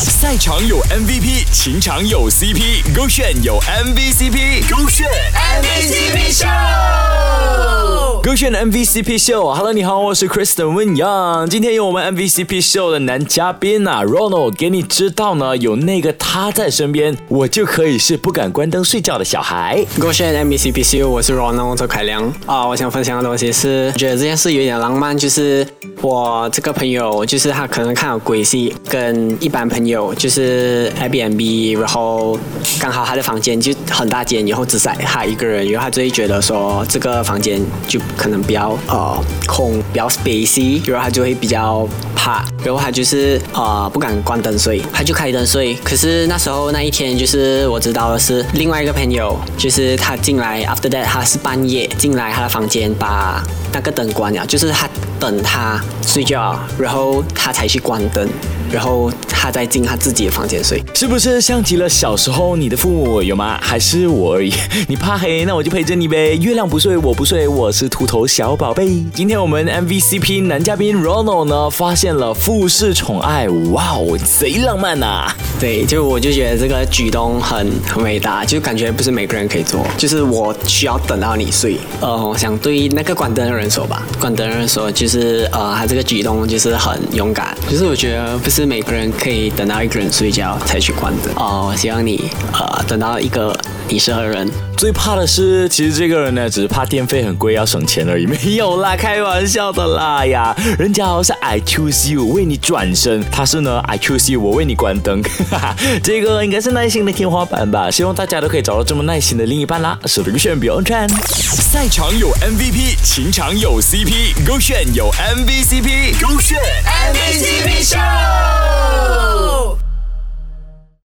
赛场有 MVP，情场有 CP，勾选有 MVCp，勾选 MVCp 秀，勾选 MVCp 秀。Hello，你好，我是 Kristen Win Young。今天有我们 MVCp 秀的男嘉宾啊，Ronald，给你知道呢，有那个他在身边，我就可以是不敢关灯睡觉的小孩。勾选 MVCp 秀，我是 Ronald 周凯亮啊。我想分享的东西是，觉得这件事有点浪漫，就是我这个朋友，就是他可能看了鬼戏，跟一般朋友就是 Airbnb，然后刚好他的房间就很大间，然后只塞他一个人，然后他就会觉得说这个房间就可能比较呃空，比较 spacey，然后他就会比较怕，然后他就是呃不敢关灯睡，他就开灯睡。可是那时候那一天就是我知道的是另外一个朋友，就是他进来 after that 他是半夜进来他的房间把那个灯关了，就是他等他睡觉，然后他才去关灯，然后他再进他自己的房间睡。是不是像极了小时候你的父母有吗？还是我而已？你怕黑，那我就陪着你呗。月亮不睡，我不睡，我是秃头小宝贝。今天我们 MVCp 男嘉宾 Ronald 呢，发现了复式宠爱，哇哦，贼浪漫呐！对，就我就觉得这个举动很很伟大，就感觉不是每个人可以做。就是我需要等到你睡。呃，我想对那个关灯的人说吧，关灯的人说，就是呃，他这个举动就是很勇敢。就是我觉得不是每个人可以等到一个人睡觉才去关灯。哦，我希望你呃等到一个你适合的人。最怕的是，其实这个人呢，只是怕电费很贵要省钱而已，没有啦，开玩笑的啦呀。人家好是 I choose you 为你转身，他是呢 I choose you 我为你关灯，哈哈，这个应该是耐心的天花板吧。希望大家都可以找到这么耐心的另一半啦。手头选 Beyond 赛场有 MVP，情场有 CP，勾选有 MVCp，勾选 MVCp。